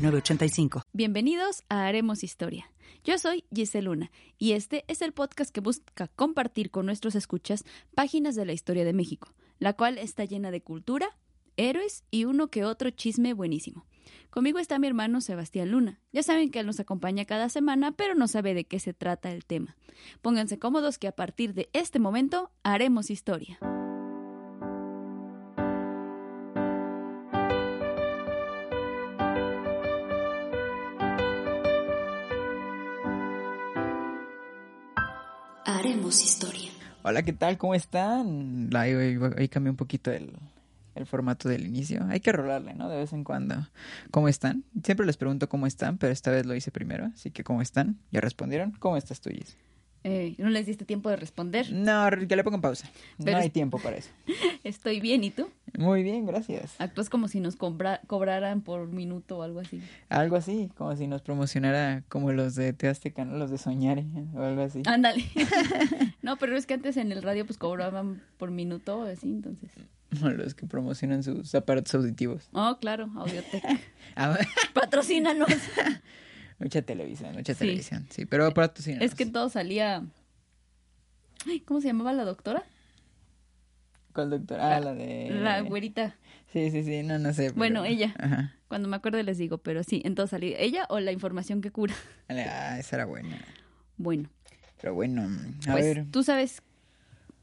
906985. Bienvenidos a Haremos Historia. Yo soy Giselle Luna y este es el podcast que busca compartir con nuestros escuchas páginas de la historia de México, la cual está llena de cultura, héroes y uno que otro chisme buenísimo. Conmigo está mi hermano Sebastián Luna. Ya saben que él nos acompaña cada semana, pero no sabe de qué se trata el tema. Pónganse cómodos que a partir de este momento haremos historia. Haremos historia. Hola, ¿qué tal? ¿Cómo están? Hoy cambié un poquito el, el formato del inicio. Hay que rolarle, ¿no? De vez en cuando. ¿Cómo están? Siempre les pregunto cómo están, pero esta vez lo hice primero. Así que, ¿cómo están? ¿Ya respondieron? ¿Cómo estás tú? Eh, ¿No les diste tiempo de responder? No, que le pongo en pausa. Pero- No hay tiempo para eso. Estoy bien, ¿y tú? Muy bien, gracias. Actúas como si nos cobraran por minuto o algo así. Algo así, como si nos promocionara como los de Teazteca, ¿no? Los de Soñare o algo así. Ándale. no, pero es que antes en el radio pues cobraban por minuto o así, entonces. Los que promocionan sus aparatos auditivos. Oh, claro, Audiotech. Ah, Patrocínanos. Mucha televisión, mucha Sí. televisión. Sí, pero patrocínanos. es que todo salía... Ay, ¿Cómo se llamaba la doctora? ¿Cuál doctor? Ah, la de... La güerita. Sí, sí, sí, no, no sé. pero- Bueno, ella. Ajá. Cuando me acuerdo les digo, pero sí, en todo salía. ¿Ella o la información que cura? Ah, esa era buena. Bueno, Pero bueno, a pues ver. tú sabes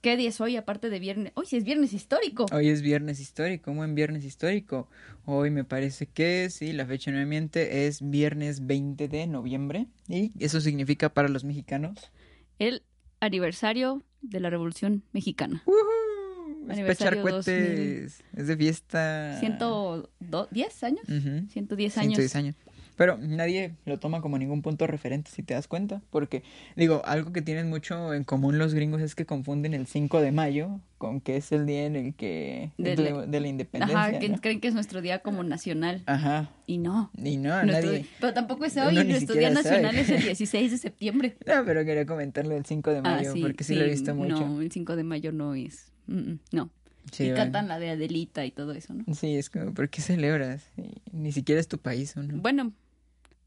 qué día es hoy aparte de viernes. Hoy sí es viernes histórico. Hoy es viernes histórico, ¿cómo en viernes histórico? Hoy me parece que sí, la fecha no me miente, es viernes 20 de noviembre. Y eso significa para los mexicanos. El aniversario de la Revolución Mexicana. ¡Woohoo! Es para echar Aniversario cohetes, es de fiesta. ¿110 años? Ujú, 110 años. 110 años. Pero nadie lo toma como ningún punto referente, si te das cuenta. Porque, digo, algo que tienen mucho en común los gringos es que confunden el 5 de mayo con que es el día en el que... De de, la- de la independencia. Ajá, que ¿no? creen que es nuestro día como nacional. Ajá. Y no. Y no, Nuestro- nadie... Pero tampoco es hoy. Nuestro día sabe. nacional es el 16 de septiembre. No, pero quería comentarle el 5 de mayo, ah, sí. porque sí, lo he visto mucho. No, el 5 de mayo no es. Mm, mm, no. Sí, y bueno. cantan la de Adelita y todo eso, ¿no? Sí, es como, ¿por qué celebras? Ni siquiera es tu país, ¿o no? Bueno,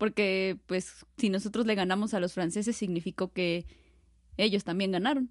porque pues si nosotros le ganamos a los franceses significó que ellos también ganaron.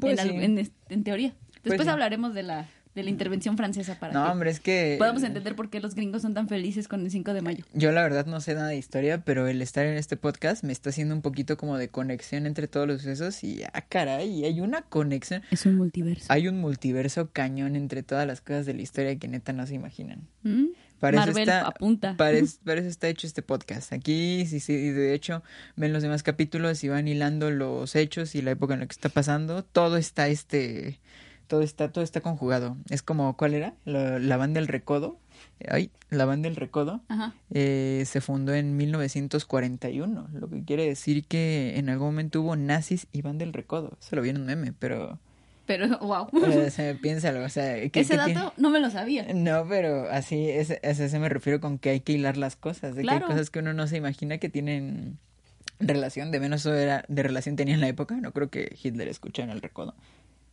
Pues en, sí. en teoría. Después sí. hablaremos de la, de la intervención francesa para No, que hombre, es que... podamos entender por qué los gringos son tan felices con el 5 de mayo. Yo la verdad no sé nada de historia, pero el estar en este podcast me está haciendo un poquito como de conexión entre todos los sucesos y, ah, caray, hay una conexión. Es un multiverso. Hay un multiverso cañón entre todas las cosas de la historia que neta no se imaginan. ¿Mm? Para Marvel está- apunta. Para, para eso está hecho este podcast. Aquí, sí, sí, de hecho, ven los demás capítulos y van hilando los hechos y la época en la que está pasando. Todo está, este, todo está, todo está conjugado. Es como, ¿cuál era? La, la banda del Recodo. Ay, la banda del Recodo Ajá. eh, se fundó en 1941, lo que quiere decir que en algún momento hubo nazis y banda del Recodo. Eso lo vi en un meme, pero, Pero, wow. o sea, piénsalo, o sea, ¿qué- Ese dato no me lo sabía. No, pero así es, a eso me refiero con que hay que hilar las cosas, de que Claro. hay cosas que uno no se imagina que tienen relación, de menos eso era de relación tenía en la época, no creo que Hitler escuchara en el recodo.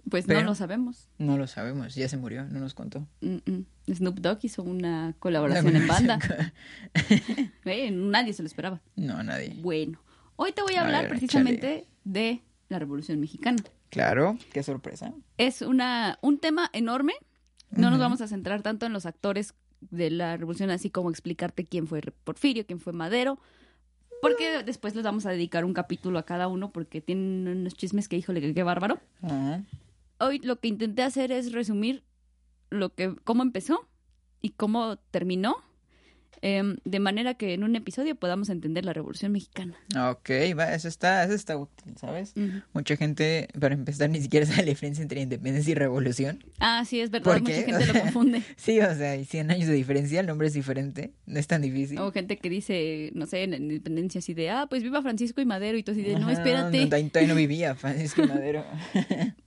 Pues Pero- no lo sabemos. No lo sabemos, ya se murió, no nos contó. Mm, mm. Snoop Dogg hizo una colaboración en banda. Eh, nadie se lo esperaba. No, nadie. Bueno, hoy te voy a A hablar ver, precisamente de la Revolución Mexicana. Claro, qué sorpresa. Es una, un tema enorme. No nos vamos a centrar tanto en los actores de la Revolución, así como explicarte quién fue Porfirio, quién fue Madero, porque después les vamos a dedicar un capítulo a cada uno porque tienen unos chismes que, híjole, que qué bárbaro. Ajá. Hoy lo que intenté hacer es resumir lo que, cómo empezó y cómo terminó em, de manera que en un episodio podamos entender la Revolución Mexicana. Ok, va, eso está, eso está útil, ¿sabes? Ujú. Mucha gente, para empezar, ni siquiera sabe la diferencia entre independencia y revolución. Ah, sí, es verdad, ¿Por mucha qué? gente lo confunde. Sí, o sea, hay 100 años de diferencia, el nombre es diferente, no es tan difícil. O gente que dice, no sé, en la independencia así de, ah, pues viva Francisco y Madero y tú así de, no, espérate. No, todavía no vivía Francisco Madero.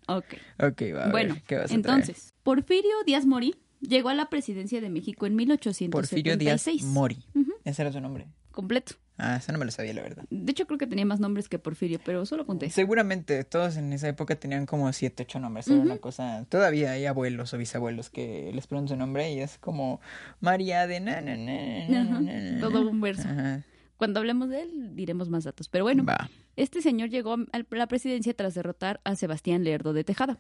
Ok. ok, va. a Bueno, ver, ¿qué vas a entonces, Porfirio Díaz Mori llegó a la presidencia de México en 1876. Porfirio Díaz Mori. Ese era su nombre. completo. Ah, eso no me lo sabía, la verdad. De hecho, creo que tenía más nombres que Porfirio, pero solo conté. Seguramente todos en esa época tenían como siete, ocho nombres. Era una cosa. Todavía hay abuelos o bisabuelos que les preguntan su nombre y es como María de na, na, na, na, todo un verso. Ajá. Cuando hablemos de él, diremos más datos. Pero bueno, Va. Este señor llegó a la presidencia tras derrotar a Sebastián Lerdo de Tejada.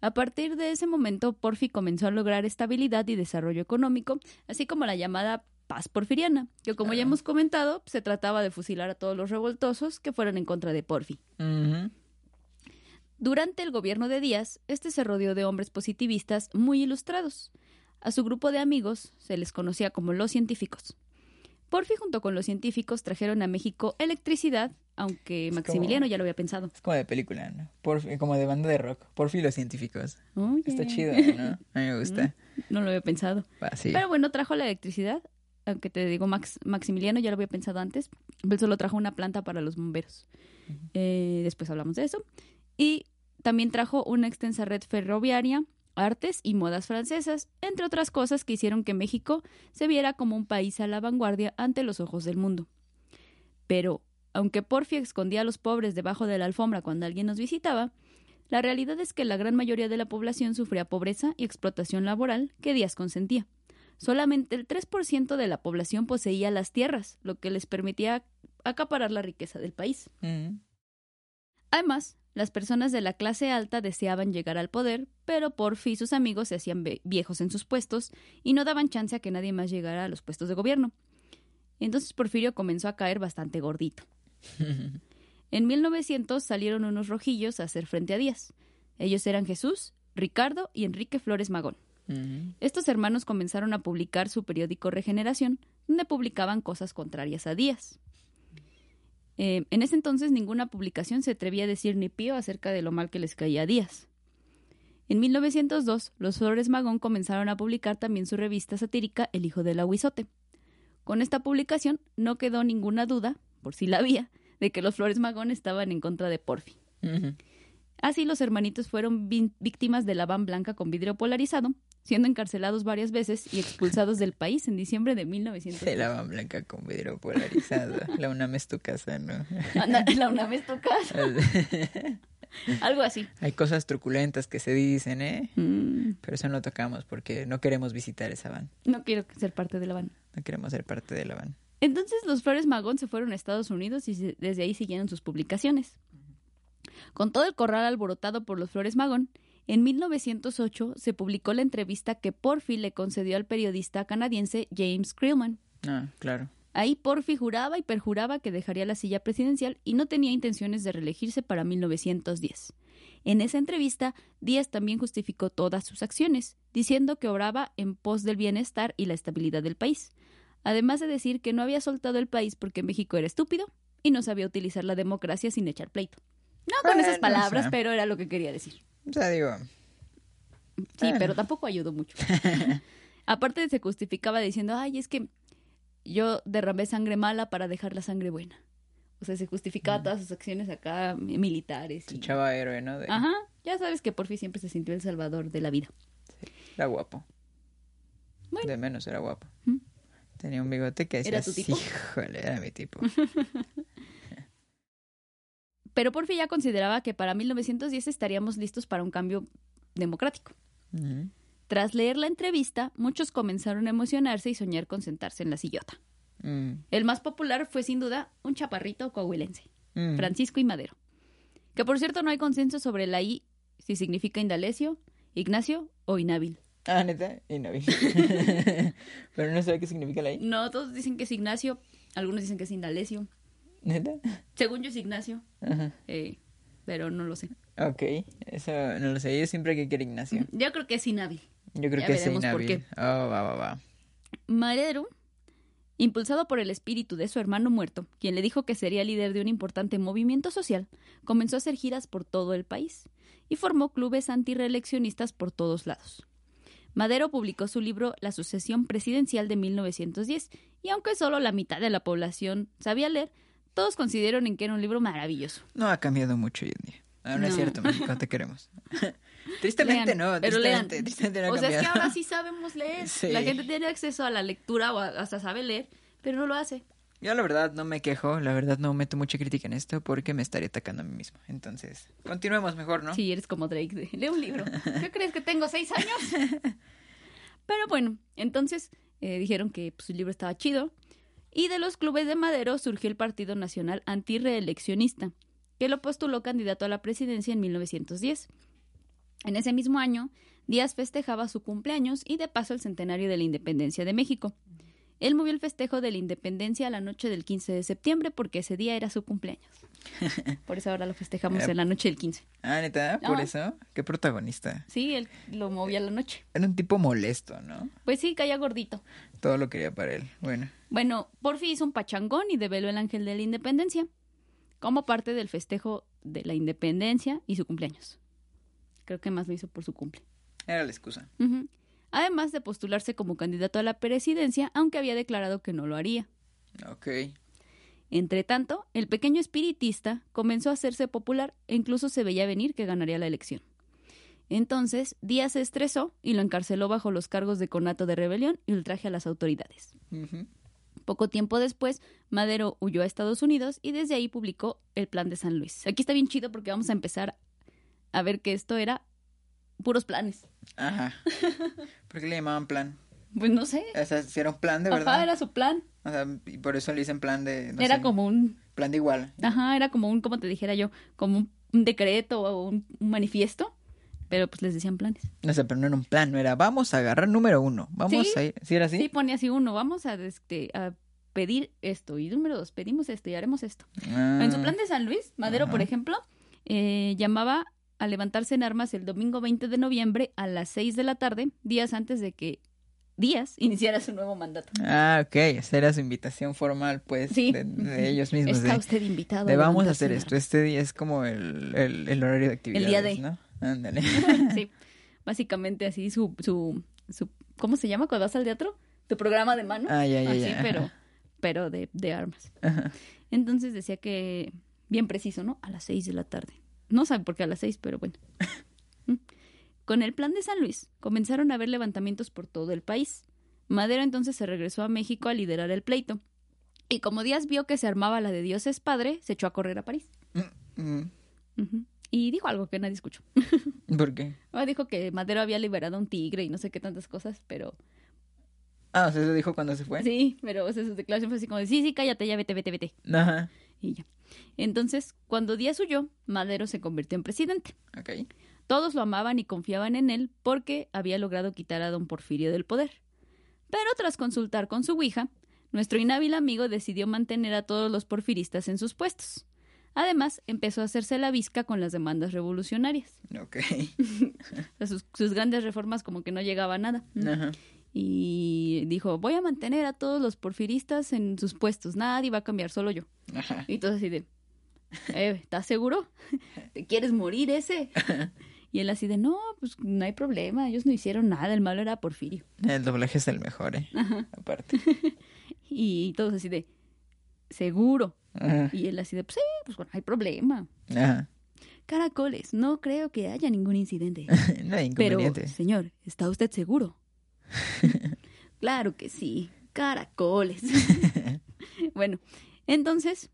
A partir de ese momento, Porfi comenzó a lograr estabilidad y desarrollo económico, así como la llamada paz porfiriana, que como ya Ah. hemos comentado, se trataba de fusilar a todos los revoltosos que fueran en contra de Porfi. Durante el gobierno de Díaz, este se rodeó de hombres positivistas muy ilustrados. A su grupo de amigos se les conocía como los científicos. Porfi junto con los científicos trajeron a México electricidad, aunque Es Maximiliano como- ya lo había pensado. Es como de película, ¿no? Porfi- como de banda de rock. Porfi y los científicos. Está chido, ¿no? A mí me gusta. No lo había pensado. Sí. Pero bueno, trajo la electricidad, aunque te digo, Max, Maximiliano ya lo había pensado antes, él solo trajo una planta para los bomberos. Eh, después hablamos de eso. Y también trajo una extensa red ferroviaria, artes y modas francesas, entre otras cosas que hicieron que México se viera como un país a la vanguardia ante los ojos del mundo. Pero, aunque Porfi escondía a los pobres debajo de la alfombra cuando alguien nos visitaba, la realidad es que la gran mayoría de la población sufría pobreza y explotación laboral que Díaz consentía. Solamente el 3% de la población poseía las tierras, lo que les permitía acaparar la riqueza del país. Ujú. Además, las personas de la clase alta deseaban llegar al poder, pero Porfi y sus amigos se hacían viejos en sus puestos y no daban chance a que nadie más llegara a los puestos de gobierno. Entonces Porfirio comenzó a caer bastante gordito. En 1900 salieron unos rojillos a hacer frente a Díaz. Ellos eran Jesús, Ricardo y Enrique Flores Magón. Estos hermanos comenzaron a publicar su periódico Regeneración, donde publicaban cosas contrarias a Díaz. Eh, en ese entonces ninguna publicación se atrevía a decir ni pío acerca de lo mal que les caía a Díaz. En 1902, los Flores Magón comenzaron a publicar también su revista satírica El Hijo del Aguizote. Con esta publicación no quedó ninguna duda, por si la había, de que los Flores Magón estaban en contra de Porfi. Así los hermanitos fueron víctimas de la van blanca con vidrio polarizado, siendo encarcelados varias veces y expulsados del país en diciembre de 1900. Se la van blanca con vidrio polarizado. La UNAM es tu casa, ¿no? Anda, la UNAM es tu casa. Algo así. Hay cosas truculentas que se dicen, ¿eh? Mm, Pero eso no tocamos porque no queremos visitar esa van. no quiero ser parte de la van. No queremos ser parte de la van. Entonces los Flores Magón se fueron a Estados Unidos y desde ahí siguieron sus publicaciones. Con todo el corral alborotado por los Flores Magón, en 1908 se publicó la entrevista que Porfi le concedió al periodista canadiense James Creelman. Ah, claro. Ahí Porfi juraba y perjuraba que dejaría la silla presidencial y no tenía intenciones de reelegirse para 1910. En esa entrevista, Díaz también justificó todas sus acciones, diciendo que obraba en pos del bienestar y la estabilidad del país, además de decir que no había soltado el país porque México era estúpido y no sabía utilizar la democracia sin echar pleito. No con esas palabras, pero era lo que quería decir. O sea, digo, Sí, Bueno. pero tampoco ayudó mucho. Aparte se justificaba diciendo, ay, es que yo derramé sangre mala para dejar la sangre buena. O sea, se justificaba todas sus acciones acá mi- militares. se y- echaba héroe, ¿no? De- Ajá, ya sabes que por fin siempre se sintió el salvador de la vida. Era guapo. Bueno. De menos era guapo. ¿Mm? Tenía un bigote que decía, ¿Era tu tipo? híjole, era mi tipo. Pero Porfi ya consideraba que para 1910 estaríamos listos para un cambio democrático. Tras leer la entrevista, muchos comenzaron a emocionarse y soñar con sentarse en la sillota. Mm, El más popular fue sin duda un chaparrito coahuilense. mm. Francisco y Madero. Que por cierto no hay consenso sobre la I si significa Indalecio, Ignacio o inhábil. Ah, neta, vi. Pero no sé qué significa la I. No, todos dicen que es Ignacio, algunos dicen que es Indalecio. ¿Neta? Según yo es Ignacio, Ajá. eh, pero no lo sé. Ok, eso no lo sé. Yo siempre que quiero Ignacio. Yo creo que es inhábil. Yo creo Ya que es veremos por. Oh, va, va, va. Madero Impulsado por el espíritu de su hermano muerto, quien le dijo que sería líder de un importante movimiento social, comenzó a hacer giras por todo el país y formó clubes antireeleccionistas por todos lados. Madero publicó su libro La sucesión presidencial de 1910 y aunque solo la mitad de la población sabía leer, todos consideraron en que era un libro maravilloso. No ha cambiado mucho hoy en día. Ah, no, es cierto, México, te queremos. tristemente Lean, no, pero lean. tristemente, tristemente no ha o sea, es que ahora sí sabemos leer. Sí. La gente tiene acceso a la lectura o hasta sabe leer, pero no lo hace. Yo la verdad no me quejo, la verdad no meto mucha crítica en esto porque me estaría atacando a mí mismo. Entonces, continuemos mejor, ¿no? Sí, eres como Drake. de, Lee un libro. ¿Qué crees que tengo seis años? Pero bueno, entonces eh, dijeron que pues, el libro estaba chido. Y de los clubes de Madero surgió el Partido Nacional Antirreeleccionista, que lo postuló candidato a la presidencia en 1910. En ese mismo año, Díaz festejaba su cumpleaños y de paso el centenario de la independencia de México. Él movió el festejo de la independencia a la noche del 15 de septiembre porque ese día era su cumpleaños. Por eso ahora lo festejamos en la noche del 15. Ah, neta, por Ah. eso, qué protagonista. Sí, él lo movía a la noche. Era un tipo molesto, ¿no? Pues sí, caía gordito. Todo lo quería para él. Bueno, Bueno, Porfi hizo un pachangón y develó el ángel de la independencia como parte del festejo de la independencia y su cumpleaños. Creo que más lo hizo por su cumple. era la excusa. Ujú. Además de postularse como candidato a la presidencia, aunque había declarado que no lo haría. Ok. Entre tanto, el pequeño espiritista comenzó a hacerse popular e incluso se veía venir que ganaría la elección. Entonces, Díaz se estresó y lo encarceló bajo los cargos de conato de rebelión y ultraje a las autoridades. Poco tiempo después, Madero huyó a Estados Unidos y desde ahí publicó el Plan de San Luis. Aquí está bien chido porque vamos a empezar a ver que esto era puros planes. Ajá. ¿Por qué le llamaban plan? Pues no sé. O sea, si era un plan de verdad. Era su plan. O sea, y por eso le dicen plan de. no era sé, como un, Plan de igual. ajá, era como un, como te dijera yo, como un, un decreto o un, un manifiesto, pero pues les decían planes. No sé, pero no era un plan, no era vamos a agarrar número uno. Vamos Sí. a ir. ¿Sí era así? Sí, ponía así uno, vamos a, este, a pedir esto. Y número dos, pedimos esto y haremos esto. Ah, En su plan de San Luis, Madero, por ejemplo, eh, llamaba a levantarse en armas el domingo 20 de noviembre a las 6 de la tarde, días antes de que Díaz iniciara su nuevo mandato. Ah, ok. Esa era su invitación formal, pues, Sí. de, de ellos mismos. Está de, usted invitado. de vamos a hacer esto. Este día es como el, el, el horario de actividades, día de. ¿no? Ándale. Sí, básicamente así su, su, su, ¿cómo se llama cuando vas al teatro? Tu programa de mano. Ah, ya, ya, así, ya. pero, pero de, de armas. Ajá. Entonces decía que, bien preciso, ¿no? A las 6 de la tarde. No sabe por qué a las 6, pero bueno. Con el plan de San Luis comenzaron a haber levantamientos por todo el país. Madero entonces se regresó a México a liderar el pleito. Y como Díaz vio que se armaba la de Dios es padre, se echó a correr a París. Mm, mm. Y dijo algo que nadie escuchó. ¿Por qué? Ah, dijo que Madero había liberado a un tigre y no sé qué tantas cosas, pero Ah, o sea, eso dijo cuando se fue. sí, pero o sea, su declaración fue así como de, sí, sí, cállate, ya vete, vete, vete. Ajá. Y ya. Entonces, cuando Díaz huyó, Madero se convirtió en presidente. Todos lo amaban y confiaban en él porque había logrado quitar a don Porfirio del poder. Pero tras consultar con su Ouija, nuestro inhábil amigo decidió mantener a todos los porfiristas en sus puestos. Además, empezó a hacerse la visca con las demandas revolucionarias. Ok. Sus grandes reformas como que no llegaba a nada. Ajá. Y dijo, voy a mantener a todos los porfiristas en sus puestos. Nadie va a cambiar, solo yo. Ajá. Y todo así de, eh, ¿estás seguro? ¿Te quieres morir ese? Y él así de, no, pues no hay problema, ellos no hicieron nada, el malo era Porfirio. El doblaje es el mejor, ¿eh? Aparte. Y todos así de, seguro. Ajá. Y él así de, pues sí, pues bueno, no hay problema. Ajá. Caracoles, no creo que haya ningún incidente. No hay Pero, inconveniente. señor, ¿está usted seguro? claro que sí, caracoles. bueno, entonces,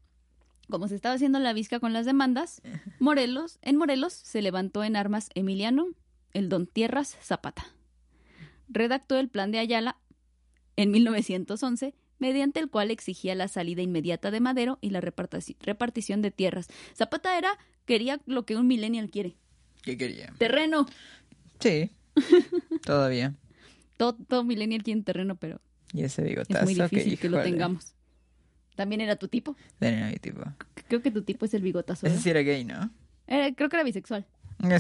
como se estaba haciendo la visca con las demandas, Morelos, en Morelos se levantó en armas Emiliano, el don Tierras Zapata. Redactó el plan de Ayala en 1911, mediante el cual exigía la salida inmediata de Madero y la repartición de tierras. Zapata era, quería lo que un millennial quiere. ¿Qué quería? Terreno. Sí. Todavía. Todo, todo millennial un terreno, pero Y ese es bigotazo. muy difícil que lo tengamos. También era tu tipo. Tenía mi tipo. Creo que tu tipo es el bigotazo. Ese sí era gay, ¿no? Era- creo que era bisexual.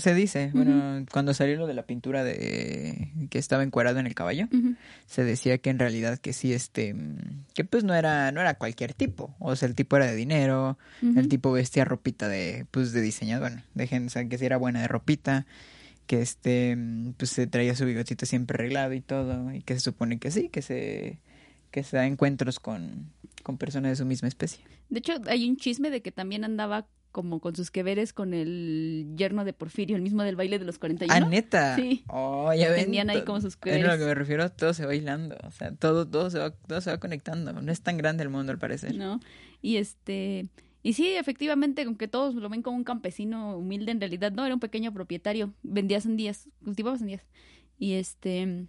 Se dice, bueno, cuando salió lo de la pintura de que estaba encuadrado en el caballo, se decía que en realidad que sí, este, que pues no era, no era cualquier tipo, o sea, el tipo era de dinero, el tipo vestía ropita de, pues de diseñador, bueno, de gente, o sea, que sí era buena de ropita, que este, mm, pues se traía su bigotito siempre arreglado y todo, y que se supone que sí, que se, que se da encuentros con, con personas de su misma especie. De hecho, hay un chisme de que también andaba como con sus que veres con el yerno de Porfirio, el mismo del baile de los 41. Ah, neta. Sí. Oh, ya ven. Tenían ahí como sus Es a lo queveres. que me refiero, todo se va hilando. O sea, todo, todo, se va, todo se va conectando. No es tan grande el mundo, al parecer. ¿no? Y este, y sí, efectivamente, aunque todos lo ven como un campesino humilde, en realidad no, era un pequeño propietario, vendía sandías, cultivaba sandías. Y este,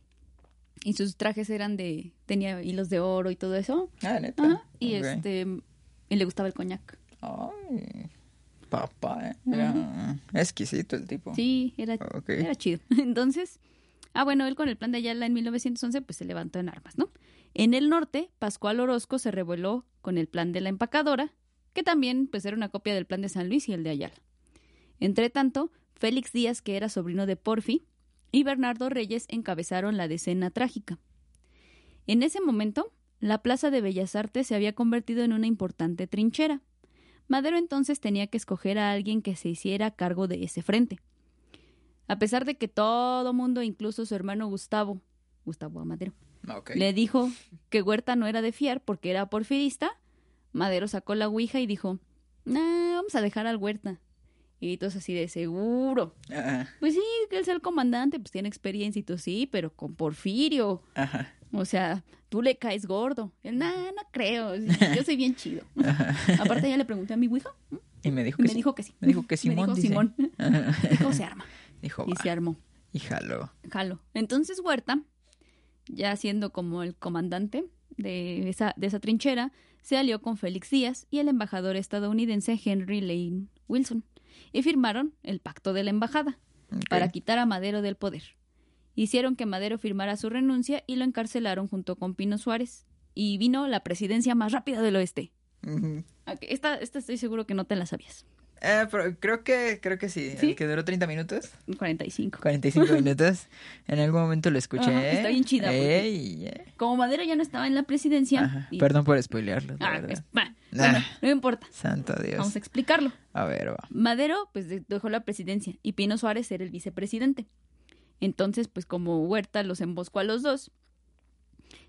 y sus trajes eran de, tenía hilos de oro y todo eso. Ah, neta. Ajá. Y este, y le gustaba el coñac. Ay, papá, eh. Era exquisito el tipo. Sí, era, Ok. era chido. Entonces, ah, bueno, él con el plan de Ayala en 1911, pues se levantó en armas, ¿no? En el norte, Pascual Orozco se rebeló con el plan de la empacadora, que también pues era una copia del plan de San Luis y el de Ayala. Entre tanto, Félix Díaz, que era sobrino de Porfi, y Bernardo Reyes encabezaron la decena trágica. En ese momento, la Plaza de Bellas Artes se había convertido en una importante trinchera. Madero entonces tenía que escoger a alguien que se hiciera cargo de ese frente. A pesar de que todo mundo, incluso su hermano Gustavo, Gustavo Amadero, le dijo que Huerta no era de fiar porque era porfirista, Madero sacó la ouija y dijo, nah, vamos a dejar al Huerta. Y todos así de seguro. Ajá, Pues sí, que él es el comandante, pues tiene experiencia y todo, sí, pero con Porfirio. ajá, O sea, tú le caes gordo. Él, nah, no creo, yo soy bien chido. ajá. Aparte ya le pregunté a mi ouija Y me dijo y que me sí. dijo que sí. Me dijo que Me Simón, dijo dice. Simón. Dijo, se arma. Dijo, Y va. se armó. Y jaló. Jalo. Entonces Huerta, ya siendo como el comandante de esa, de esa trinchera, se alió con Félix Díaz y el embajador estadounidense Henry Lane Wilson y firmaron el Pacto de la Embajada para quitar a Madero del poder. Hicieron que Madero firmara su renuncia y lo encarcelaron junto con Pino Suárez. Y vino la presidencia más rápida del oeste. Esta, esta estoy seguro que no te la sabías. Eh, pero creo que, creo que sí. ¿Sí? El que duró 30 minutos. 45. 45 minutos. En algún momento lo escuché. Ajá, está bien chida Ey, eh. Como Madero ya no estaba en la presidencia. Ajá. y- Perdón por spoilearlo. Ah, verdad. es- bah, Nah. bueno, no importa. Santo Dios. Vamos a explicarlo. A ver, va. Madero, pues de- dejó la presidencia y Pino Suárez era el vicepresidente. Entonces, pues como Huerta los emboscó a los dos,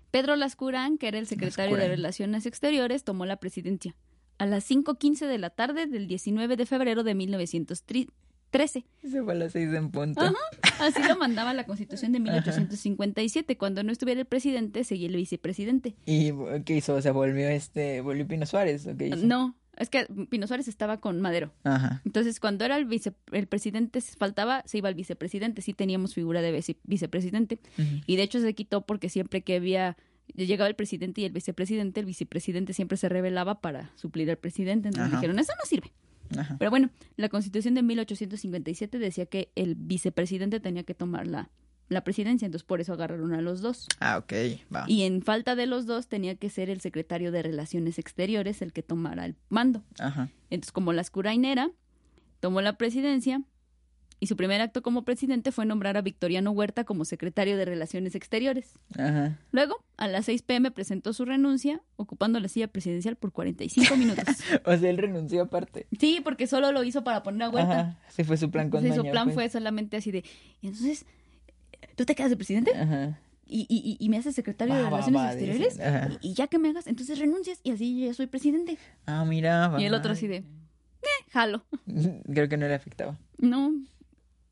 Pedro Lascurán, que era el secretario de. Relaciones Exteriores, tomó la presidencia a las 5.15 de la tarde del 19 de febrero de 1913. Se fue a las 6 en punto. Ajá. Así lo mandaba la Constitución de 1857. Cuando no estuviera el presidente, seguía el vicepresidente. ¿Y qué hizo? O sea, volvió este, volvió Pino Suárez, ¿o qué hizo? No, es que Pino Suárez estaba con Madero. Ajá. Entonces, cuando era el, vice, el presidente faltaba, se iba al vicepresidente. Sí teníamos figura de vice- vicepresidente. Ujú. Y de hecho se quitó porque siempre que había llegaba el presidente y el vicepresidente, el vicepresidente siempre se rebelaba para suplir al presidente. Entonces Ajá. dijeron, eso no sirve. Ajá. Pero bueno, la constitución de 1857 decía que el vicepresidente tenía que tomar la, la presidencia. Entonces, por eso agarraron a los dos. Ah, ok, va. Y en falta de los dos, tenía que ser el secretario de Relaciones Exteriores el que tomara el mando. Ajá. Entonces, como la escurainera, tomó la presidencia y su primer acto como presidente fue nombrar a Victoriano Huerta como secretario de Relaciones Exteriores. Ajá. Luego, a las 6 pm presentó su renuncia, ocupando la silla presidencial por 45 minutos. O sea, él renunció aparte. Sí, porque solo lo hizo para poner a Huerta. Ajá. Ese fue su plan con Sí, su plan pues. fue solamente así de, "Y entonces, ¿tú te quedas de presidente? Ajá. ¿Y, y, y me haces secretario de Va, Relaciones va, Exteriores? dice. Ajá. Y, y ya que me hagas, entonces renuncias y así yo ya soy presidente. Ah, mira. Y el otro así de, eh, jalo. Creo que no le afectaba. No.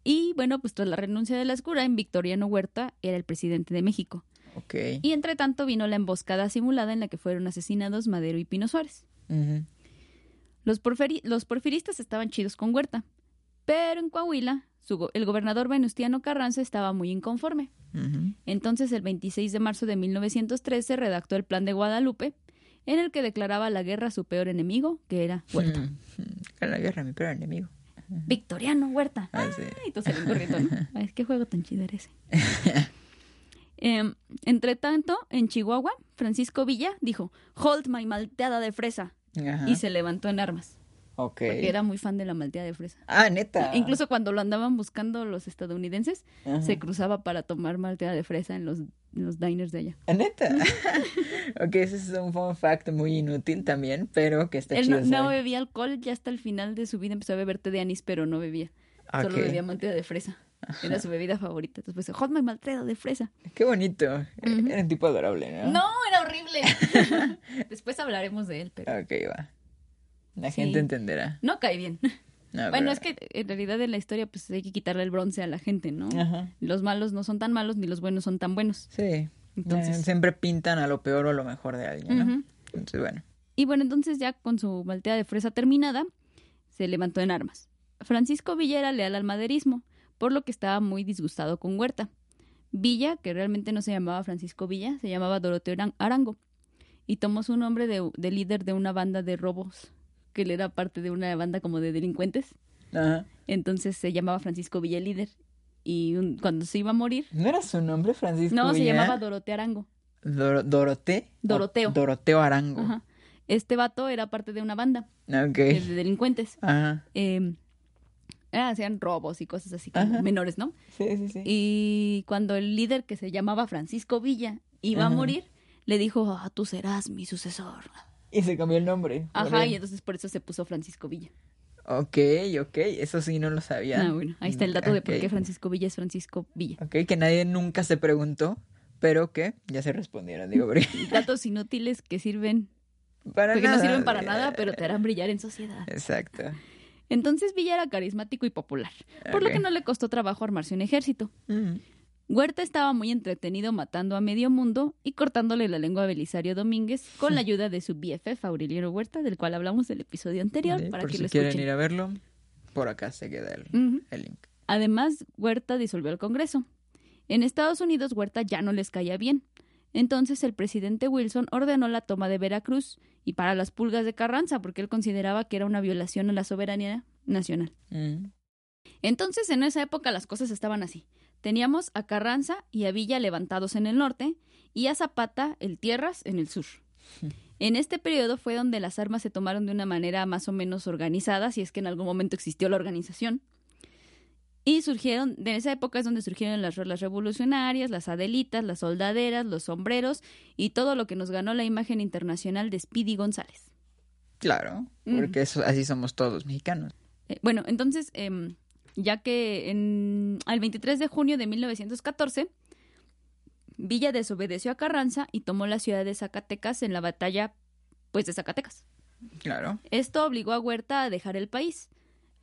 Y bueno, pues tras la renuncia de la escura, en Victoriano Huerta era el presidente de México. Ok. Y entre tanto vino la emboscada simulada en la que fueron asesinados Madero y Pino Suárez. Los, porfiri- los porfiristas estaban chidos con Huerta, pero en Coahuila su go- el gobernador Venustiano Carranza estaba muy inconforme. Entonces, el 26 de marzo de 1913 redactó el Plan de Guadalupe, en el que declaraba la guerra a su peor enemigo, que era Huerta. Mm, la guerra, mi peor enemigo. Victoriano Huerta. Ah, sí. Salen corriendo, ¿no? Ay, qué juego tan chido era ese. Em, entre tanto, en Chihuahua, Francisco Villa dijo, Hold my malteada de fresa, Ajá. y se levantó en armas. Ok. Porque era muy fan de la malteada de fresa. Ah, neta. Incluso cuando lo andaban buscando los estadounidenses, Ajá. se cruzaba para tomar malteada de fresa en los, en los diners de allá. Ah, neta. ok, ese es un fun fact muy inútil también, pero que está Él chido. no, no bebía alcohol, ya hasta el final de su vida empezó a beber té de anís, pero no bebía. Solo Ok. bebía malteada de fresa. Era su bebida favorita. Entonces, pues, hot malteada de fresa. Qué bonito. Era un tipo adorable, ¿no? No, era horrible. Después hablaremos de él, pero Ok, va. La Sí. gente entenderá. no cae bien. No, Bueno, pero- es que en realidad en la historia pues hay que quitarle el bronce a la gente, ¿no? Ajá. Los malos no son tan malos ni los buenos son tan buenos. Sí. Entonces- Eh, siempre pintan a lo peor o a lo mejor de alguien, ¿no? Entonces, bueno. Y bueno, entonces ya con su malteada de fresa terminada, se levantó en armas. Francisco Villa era leal al maderismo, por lo que estaba muy disgustado con Huerta. Villa, que realmente no se llamaba Francisco Villa, se llamaba Doroteo Aran- Arango, y tomó su nombre de, de líder de una banda de robos, que él era parte de una banda como de delincuentes. Ajá. Entonces se llamaba Francisco Villa el líder. Y un- cuando se iba a morir, ¿No era su nombre, Francisco? no, se llamaba Doroteo Arango. Dor- ¿Doroté? Doroteo. O- Doroteo Arango. Ajá. Este vato era parte de una banda Ok. eh, de delincuentes. Ajá. eh, ah, hacían robos y cosas así como Ajá. menores, ¿no? Sí, sí, sí. Y cuando el líder que se llamaba Francisco Villa iba a morir, le dijo, ah, tú serás mi sucesor. Y se cambió el nombre. Ajá, y entonces por eso se puso Francisco Villa. Ok, ok. Eso sí no lo sabía. Ah, bueno, ahí está el dato de por qué Francisco Villa es Francisco Villa. Ok, que nadie nunca se preguntó, pero que ya se respondieron, digo, porque Datos inútiles que sirven, para que no nada. sirven para nada, pero te harán brillar en sociedad. Exacto. Entonces Villa era carismático y popular, por lo que no le costó trabajo armarse un ejército. Mm. Huerta estaba muy entretenido matando a medio mundo y cortándole la lengua a Belisario Domínguez con la ayuda de su BFF Aureliano Huerta, del cual hablamos del episodio anterior, Sí, para por que si lo quieren ir a verlo, por acá se queda el link. Además, Huerta disolvió el Congreso. En Estados Unidos, Huerta ya no les caía bien. Entonces, el presidente Wilson ordenó la toma de Veracruz y para las pulgas de Carranza, porque él consideraba que era una violación a la soberanía nacional. Mm. Entonces, en esa época las cosas estaban así. Teníamos a Carranza y a Villa levantados en el norte y a Zapata, el Tierras, en el sur. En este periodo fue donde las armas se tomaron de una manera más o menos organizada, si es que en algún momento existió la organización. Y surgieron, de esa época es donde surgieron las rolas revolucionarias, las adelitas, las soldaderas, los sombreros y todo lo que nos ganó la imagen internacional de Speedy González. Claro, Mm. porque eso, así somos todos mexicanos. Eh, bueno, entonces, em, ya que en, el 23 de junio de 1914, Villa desobedeció a Carranza y tomó la ciudad de Zacatecas en la batalla, pues, de Zacatecas. Claro. Esto obligó a Huerta a dejar el país.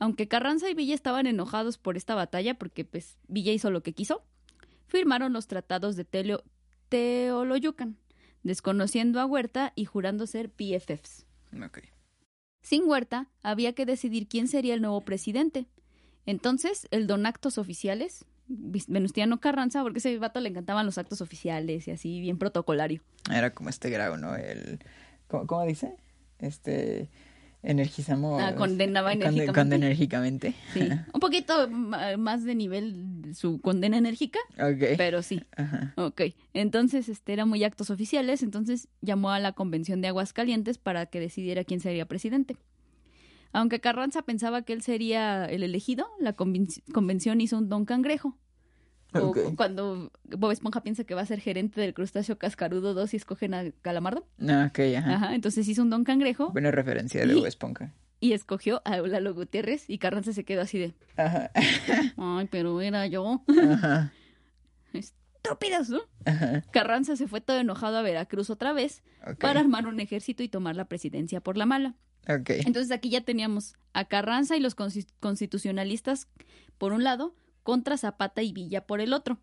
Aunque Carranza y Villa estaban enojados por esta batalla, porque, pues, Villa hizo lo que quiso, firmaron los tratados de Teleo- Teoloyucan, desconociendo a Huerta y jurando ser PFFs. Ok. Sin Huerta, había que decidir quién sería el nuevo presidente. Entonces, el don actos oficiales, Venustiano Carranza, porque a ese vato le encantaban los actos oficiales y así, bien protocolario. Era como este grau, ¿no? El, ¿cómo, cómo dice? Este, energizamos. Ah, condenaba conde- enérgicamente. conde- enérgicamente. Sí, un poquito más de nivel su condena enérgica, pero sí. Ajá. Ok, entonces este era muy actos oficiales, entonces llamó a la convención de Aguascalientes para que decidiera quién sería presidente. Aunque Carranza pensaba que él sería el elegido, la conven- convención hizo un don cangrejo. O cuando Bob Esponja piensa que va a ser gerente del crustáceo cascarudo 2 y escogen a Calamardo. Ah, ok, ajá. Ajá, entonces hizo un don cangrejo Buena referencia de Y- Bob Esponja. y escogió a Eulalo Gutiérrez y Carranza se quedó así de, Ajá. ay, pero era yo. Ajá. Estúpidos, ¿no? Ajá. Carranza se fue todo enojado a Veracruz otra vez para armar un ejército y tomar la presidencia por la mala. Entonces aquí ya teníamos a Carranza y los consti- constitucionalistas por un lado, contra Zapata y Villa por el otro.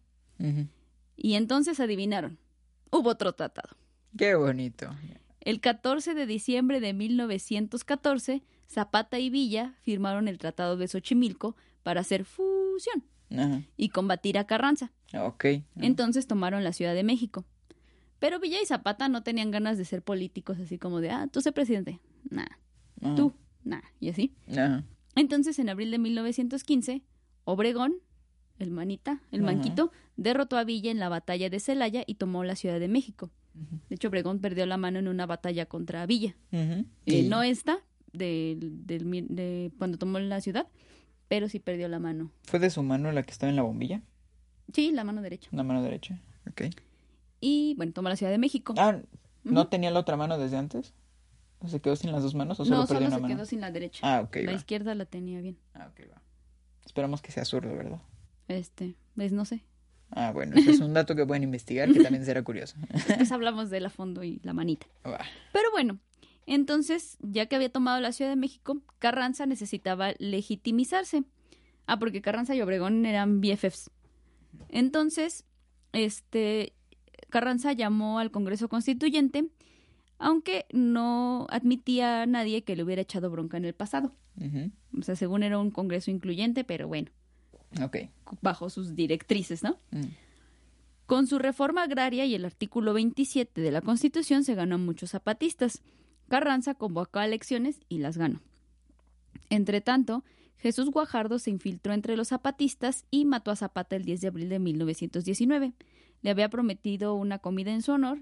Y entonces adivinaron, hubo otro tratado. Qué bonito. El 14 de diciembre de 1914, Zapata y Villa firmaron el Tratado de Xochimilco para hacer fusión y combatir a Carranza. Entonces tomaron la Ciudad de México. Pero Villa y Zapata no tenían ganas de ser políticos así como de, ah, tú sé presidente. Nah, Ajá. tú, nah, y así. Ajá. Entonces, en abril de 1915, Obregón, el manita, el manquito, derrotó a Villa en la batalla de Celaya y tomó la Ciudad de México. De hecho, Obregón perdió la mano en una batalla contra Villa. Eh, no esta, del mi- de cuando tomó la ciudad, pero sí perdió la mano. ¿Fue de su mano la que estaba en la bombilla? Sí, la mano derecha. La mano derecha. Ok. Y bueno, tomó la Ciudad de México. Ah, ¿no tenía la otra mano desde antes? ¿O se quedó sin las dos manos o solo no, perdió solo una se mano? quedó sin la derecha. Ah, ok, la va. izquierda la tenía bien. Ah, ok, va. Esperamos que sea zurdo, ¿verdad? Este, pues no sé. Ah, bueno, ese es un dato que pueden investigar que también será curioso. Después hablamos de la fondo y la manita. Va. Pero bueno, entonces, ya que había tomado la Ciudad de México, Carranza necesitaba legitimizarse. Ah, porque Carranza y Obregón eran BFFs. Entonces, este, Carranza llamó al Congreso Constituyente, aunque no admitía a nadie que le hubiera echado bronca en el pasado. O sea, según era un Congreso incluyente, pero bueno, Ok. bajo sus directrices, ¿no? Mm. Con su reforma agraria y el artículo 27 de la Constitución se ganó a muchos zapatistas. Carranza convocó a elecciones y las ganó. Entre tanto, Jesús Guajardo se infiltró entre los zapatistas y mató a Zapata el 10 de abril de 1919. Le había prometido una comida en su honor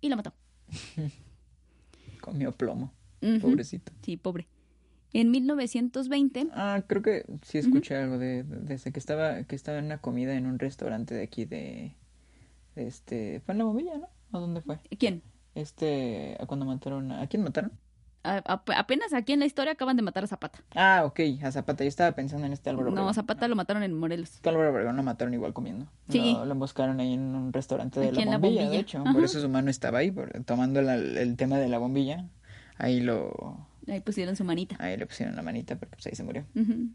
y la mató. Comió plomo, pobrecito. Sí, pobre. En 1920, Ah, creo que sí escuché algo de, de- desde que estaba que estaba en una comida en un restaurante de aquí de, de este, fue en la bombilla, ¿no? ¿A dónde fue? ¿quién? Este, a cuando mataron ¿a quién mataron? A- a- apenas aquí en la historia acaban de matar a Zapata. Ah, ok, a Zapata. Yo estaba pensando en este Álvaro No, a Zapata lo mataron en Morelos. Que Álvaro Obregón lo mataron igual comiendo. Sí. Lo, lo emboscaron ahí en un restaurante de la bombilla, de hecho. Ajá. Por eso su mano estaba ahí, por- tomando la- el tema de la bombilla. Ahí lo, Ahí pusieron su manita. ahí le pusieron la manita porque pues ahí se murió. Ujú.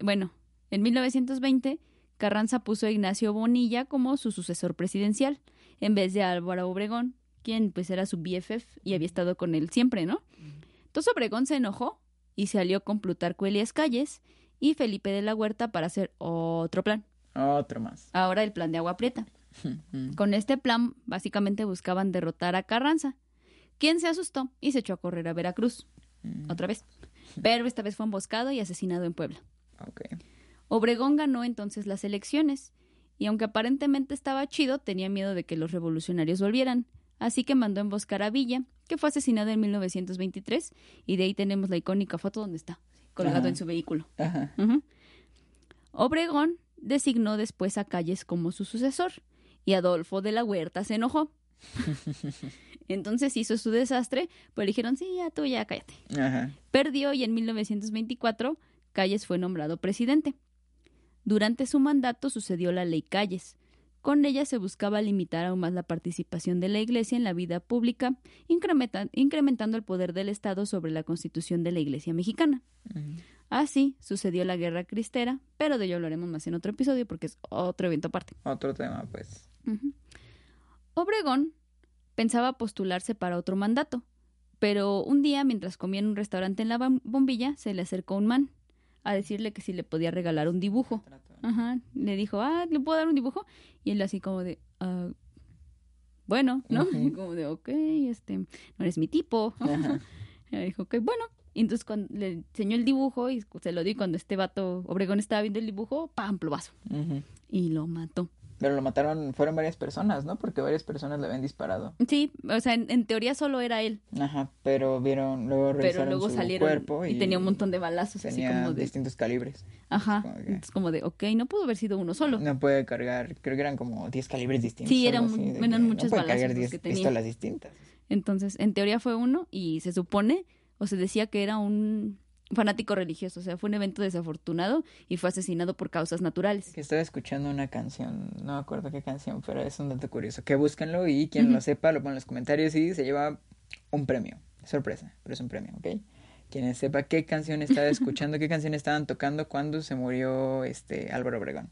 Bueno, en 1920, Carranza puso a Ignacio Bonilla como su sucesor presidencial, en vez de Álvaro Obregón, quien pues era su BFF y había estado con él siempre, ¿no? Entonces Obregón se enojó y se alió con Plutarco Elias Calles y Felipe de la Huerta para hacer otro plan. Otro más. Ahora el plan de Agua Prieta. Con este plan, básicamente buscaban derrotar a Carranza, quien se asustó y se echó a correr a Veracruz, Mm, otra vez. Pero esta vez fue emboscado y asesinado en Puebla. Obregón ganó entonces las elecciones, y aunque aparentemente estaba chido, tenía miedo de que los revolucionarios volvieran, así que mandó a emboscar a Villa, que fue asesinado en 1923, y de ahí tenemos la icónica foto donde está, colgado Ajá. en su vehículo. Ajá. Obregón designó después a Calles como su sucesor, y Adolfo de la Huerta se enojó. Entonces hizo su desastre, le dijeron, sí, ya tú ya cállate. Ajá. Perdió y en 1924 Calles fue nombrado presidente. Durante su mandato sucedió la ley Calles. Con ella se buscaba limitar aún más la participación de la Iglesia en la vida pública, incrementa- incrementando el poder del Estado sobre la constitución de la Iglesia mexicana. Ujú. Así sucedió la Guerra Cristera, pero de ello hablaremos más en otro episodio porque es otro evento aparte. Otro tema, pues. Obregón pensaba postularse para otro mandato, pero un día, mientras comía en un restaurante en la bom- bombilla, se le acercó un man a decirle que si le podía regalar un dibujo. Ajá, le dijo, ah, ¿le puedo dar un dibujo? Y él así como de, "Ah, bueno, ¿no? Como de, ok, este, no eres mi tipo. Ajá. Y le dijo, ok, bueno. Y entonces cuando le enseñó el dibujo y se lo di cuando este vato Obregón estaba viendo el dibujo, ¡pam! plovazo. Ujú. Y lo mató. Pero lo mataron, fueron varias personas, ¿no? Porque varias personas le habían disparado. Sí, o sea, en, en teoría solo era él. Ajá, pero vieron, luego pero revisaron luego su salieron cuerpo y, tenía un montón de balazos así tenía como de distintos calibres. ajá como que- entonces como de ok no pudo haber sido uno solo No puede cargar, creo que eran como 10 calibres distintos. Sí, eran así, eran muchos no balazos cargar los 10 que tenía. pistolas distintas. entonces en teoría fue uno y se supone o se decía que era un fanático religioso o sea fue un evento desafortunado y fue asesinado por causas naturales Que estaba escuchando una canción, no me acuerdo qué canción, pero es un dato curioso. Que búsquenlo y quien Ujú. lo sepa lo pone en los comentarios y se lleva un premio. Sorpresa, pero es un premio, ¿ok? Quien sepa qué canción estaba escuchando, qué canción estaban tocando cuando se murió este Álvaro Obregón.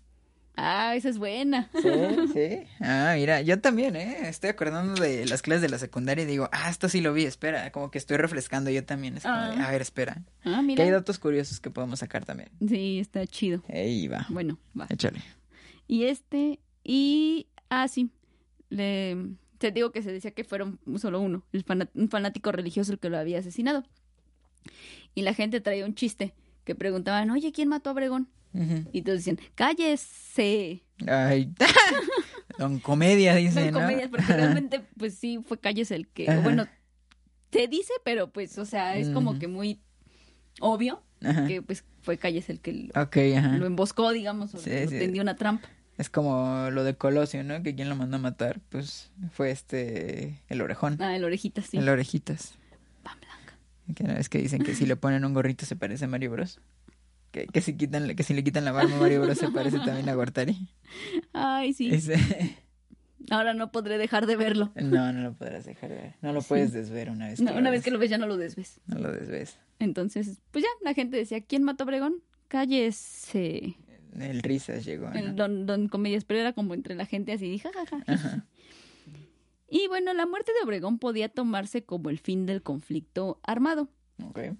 Ah esa es buena Sí, sí. Ah, mira, yo también, ¿eh? Estoy acordando de las clases de la secundaria y digo, ah, esto sí lo vi, espera, como que estoy refrescando yo también. Es como de, Ah. a ver, espera. ah Que mira hay datos curiosos que podemos sacar también. sí está chido Ey, va. bueno va Échale. Y este, y, ah, sí, le, te digo que se decía que fueron solo uno, el un fanático religioso el que lo había asesinado. Y la gente traía un chiste que preguntaban, oye, ¿quién mató a Obregón? Y todos decían, cállese. Ay, don comedia, dice, Son ¿no? comedias, porque realmente, pues sí, fue Calles el que, Ajá. bueno, se dice, pero pues, o sea, es como que muy obvio, Ajá. que pues fue Calles el que lo, emboscó, digamos, o Sí, lo sí. tendió una trampa. Es como lo de Colosio, ¿no? Que quien lo mandó a matar, pues fue este, el orejón, Ah, el orejita, sí. el orejitas. Que no es que dicen que si le ponen un gorrito se parece a Mario Bros. Que, que si quitan, que si le quitan la barba a Mario Bros se parece también a Gortari. Ay, sí. Ahora no podré dejar de verlo. No, no lo podrás dejar de ver. No lo puedes desver una vez que No, una vez que lo ves ya no lo desves. No lo desves. Entonces, pues ya, la gente decía, ¿quién mató a Obregón? Calles, eh, El risas llegó. ¿no? el don, don Comedias, pero era como entre la gente así, jajaja. Ajá. Y bueno, la muerte de Obregón podía tomarse como el fin del conflicto armado,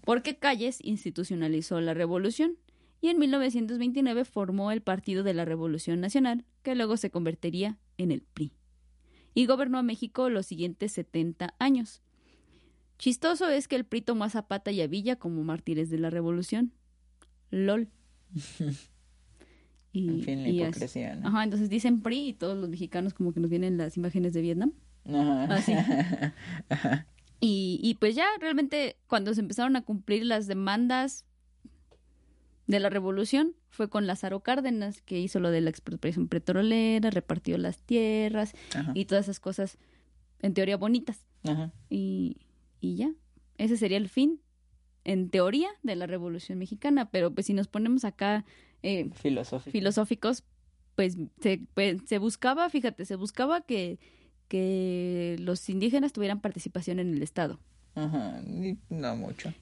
porque Calles institucionalizó la revolución y en 1929 formó el Partido de la Revolución Nacional, que luego se convertiría en el PRI. Y gobernó a México los siguientes 70 años. Chistoso es que el PRI tomó a Zapata y a Villa como mártires de la revolución. LOL. Y, En fin, la y hipocresía, ¿no? Ajá, entonces dicen PRI y todos los mexicanos como que nos vienen las imágenes de Vietnam. Ajá. Así. Ajá. Y, y pues ya realmente cuando se empezaron a cumplir las demandas de la revolución fue con Lázaro Cárdenas que hizo lo de la expropiación petrolera, repartió las tierras Ajá. y todas esas cosas en teoría bonitas. Ajá. Y, y ya, ese sería el fin en teoría de la revolución mexicana, pero pues si nos ponemos acá eh, Filosófico. filosóficos, pues se, pues, se buscaba, fíjate, se buscaba que, que los indígenas tuvieran participación en el Estado, Ajá. No mucho.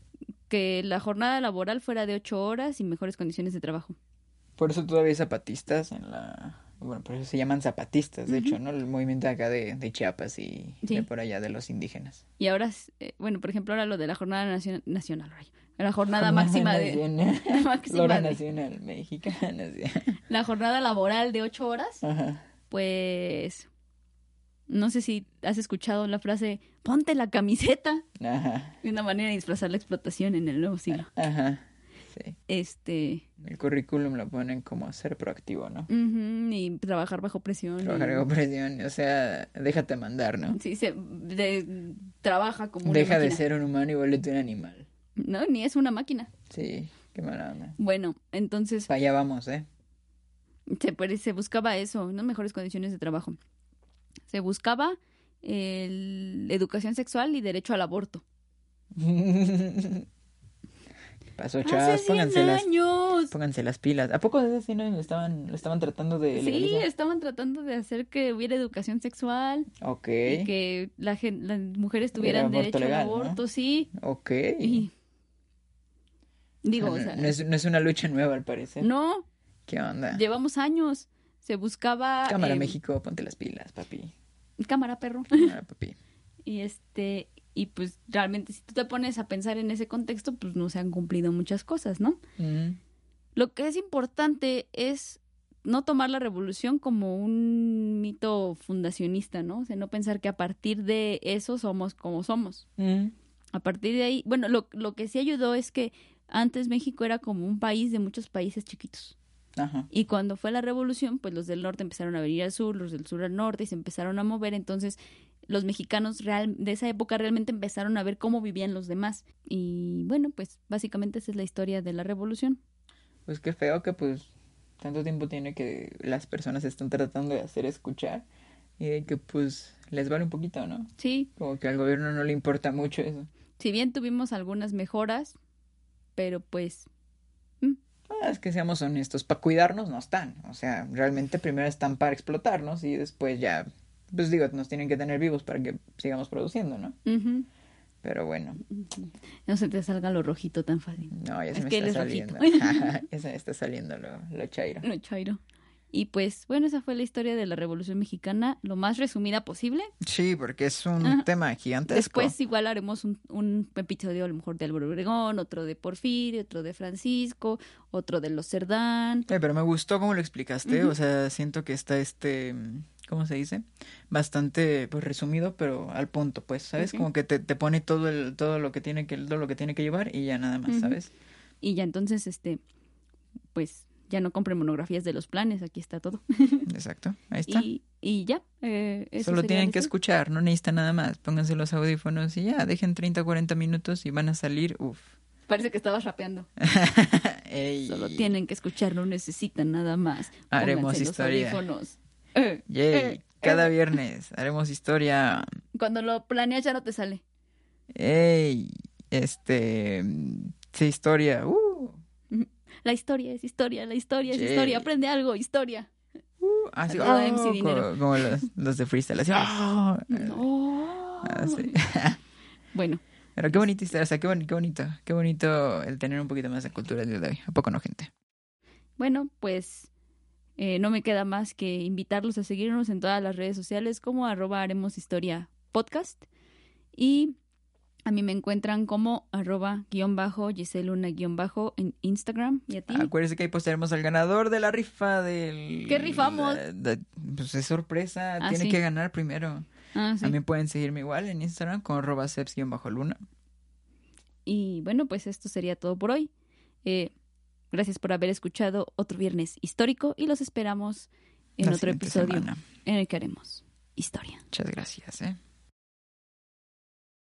que la jornada laboral fuera de ocho horas y mejores condiciones de trabajo. Por eso todavía hay zapatistas en la... Bueno, por eso se llaman zapatistas, de hecho, ¿no? El movimiento acá de, de Chiapas y Sí. de por allá de los indígenas. Y ahora, eh, bueno, por ejemplo, ahora lo de la jornada nacion- nacional, rayo, la jornada máxima de... La máxima Flora de- nacional mexicana. sí. la jornada laboral de ocho horas, Ajá. pues... No sé si has escuchado la frase, ponte la camiseta, Ajá. una manera de disfrazar la explotación en el nuevo siglo. Ajá. Sí. Este, El currículum lo ponen como ser proactivo, ¿no? Ujú, y trabajar bajo presión. Trabajar y- bajo presión, o sea, déjate mandar, ¿no? Sí, se de- trabaja como una Deja de ser un humano y vuélvete un animal. No, ni es una máquina. Sí, qué mala onda. Bueno, entonces Para allá vamos, ¿eh? se, pare- se buscaba eso, unas mejores condiciones de trabajo. Se buscaba el- educación sexual y derecho al aborto. ¿Qué pasó, Hace? 100 Pónganse las, años. pónganse las pilas. ¿A poco así no lo estaban, lo estaban tratando de Sí, legalizar? estaban tratando de hacer que hubiera educación sexual Ok, y que la las mujeres tuvieran derecho legal, al ¿no? aborto, sí. ok. Y- digo, O o sea, sea, no, es, no es una lucha nueva al parecer. no, ¿Qué onda? llevamos años. Se buscaba Cámara eh, México, ponte las pilas, papi. cámara perro. Cámara, papi. y este y pues realmente si tú te pones a pensar en ese contexto, pues no se han cumplido muchas cosas, ¿no? Mm, Lo que es importante es no tomar la revolución como un mito fundacionista, ¿no? O sea, no pensar que a partir de eso somos como somos. mm, A partir de ahí, bueno, lo, lo que sí ayudó es que antes México era como un país de muchos países chiquitos. Ajá. Y cuando fue la revolución, pues los del norte empezaron a venir al sur, los del sur al norte y se empezaron a mover. Entonces, los mexicanos real, de esa época realmente empezaron a ver cómo vivían los demás. Y bueno, pues básicamente esa es la historia de la revolución. Pues qué feo que pues tanto tiempo tiene que las personas están tratando de hacer escuchar y de que pues les vale un poquito, ¿no? Sí, Como que al gobierno no le importa mucho eso. si bien tuvimos algunas mejoras, pero pues es que seamos honestos, para cuidarnos no están. O sea, realmente primero están para explotarnos y después ya, pues digo, nos tienen que tener vivos para que sigamos produciendo, ¿no? Pero bueno, no se te salga lo rojito tan fácil. no, ya se Es me que está es saliendo. ya se me está saliendo lo, lo chairo. Lo chairo. Y pues bueno, esa fue la historia de la Revolución Mexicana, lo más resumida posible. Sí, porque es un Ajá. tema gigantesco. Después igual haremos un, un episodio a lo mejor de Álvaro Obregón, otro de Porfirio, otro de Francisco, otro de los Cerdán. Eh, pero me gustó cómo lo explicaste, o sea, siento que está este, ¿cómo se dice? Bastante, pues, resumido, pero al punto, pues, ¿sabes? Como que te, te pone todo el, todo lo que tiene que, todo lo que tiene que llevar y ya nada más. ¿sabes? Y ya entonces, este, pues ya no compren monografías de los planes, aquí está todo. Exacto, ahí está. Y, y ya. eh, eso Solo tienen que historia. escuchar, no necesitan nada más. Pónganse los audífonos y ya, dejen 30 o 40 minutos y van a salir, uff, Parece que estabas rapeando. Solo tienen que escuchar, no necesitan nada más. Haremos Pónganse los historia. audífonos. Eh, Yay. eh, Cada eh. viernes haremos historia. Cuando lo planeas ya no te sale. Ey. Este. Sí, historia. Uh. La historia es historia, la historia es historia. Aprende algo, historia. Uh. Así, Saluda a oh. Como, como los, los de freestyle. Así, oh. No. Ah. Bueno, Pero qué bonita historia, o sea, qué, qué bonito, qué bonito el tener un poquito más de cultura el día de hoy. ¿A poco no, gente? bueno, pues eh, no me queda más que invitarlos a seguirnos en todas las redes sociales como arroba haremos historia podcast. Y a mí me encuentran como arroba guion bajo Giseluna guion bajo en Instagram. ¿Y a ti? Acuérdense que ahí postearemos al ganador de la rifa del... ¿Qué rifamos? pues es sorpresa, Ah, tiene sí. que ganar primero. Ah, sí. También pueden seguirme igual en Instagram con arroba seps-luna. Y bueno, pues esto sería todo por hoy. Eh, gracias por haber escuchado otro viernes histórico y los esperamos en la otro episodio semana. en el que haremos historia. Muchas gracias, ¿eh?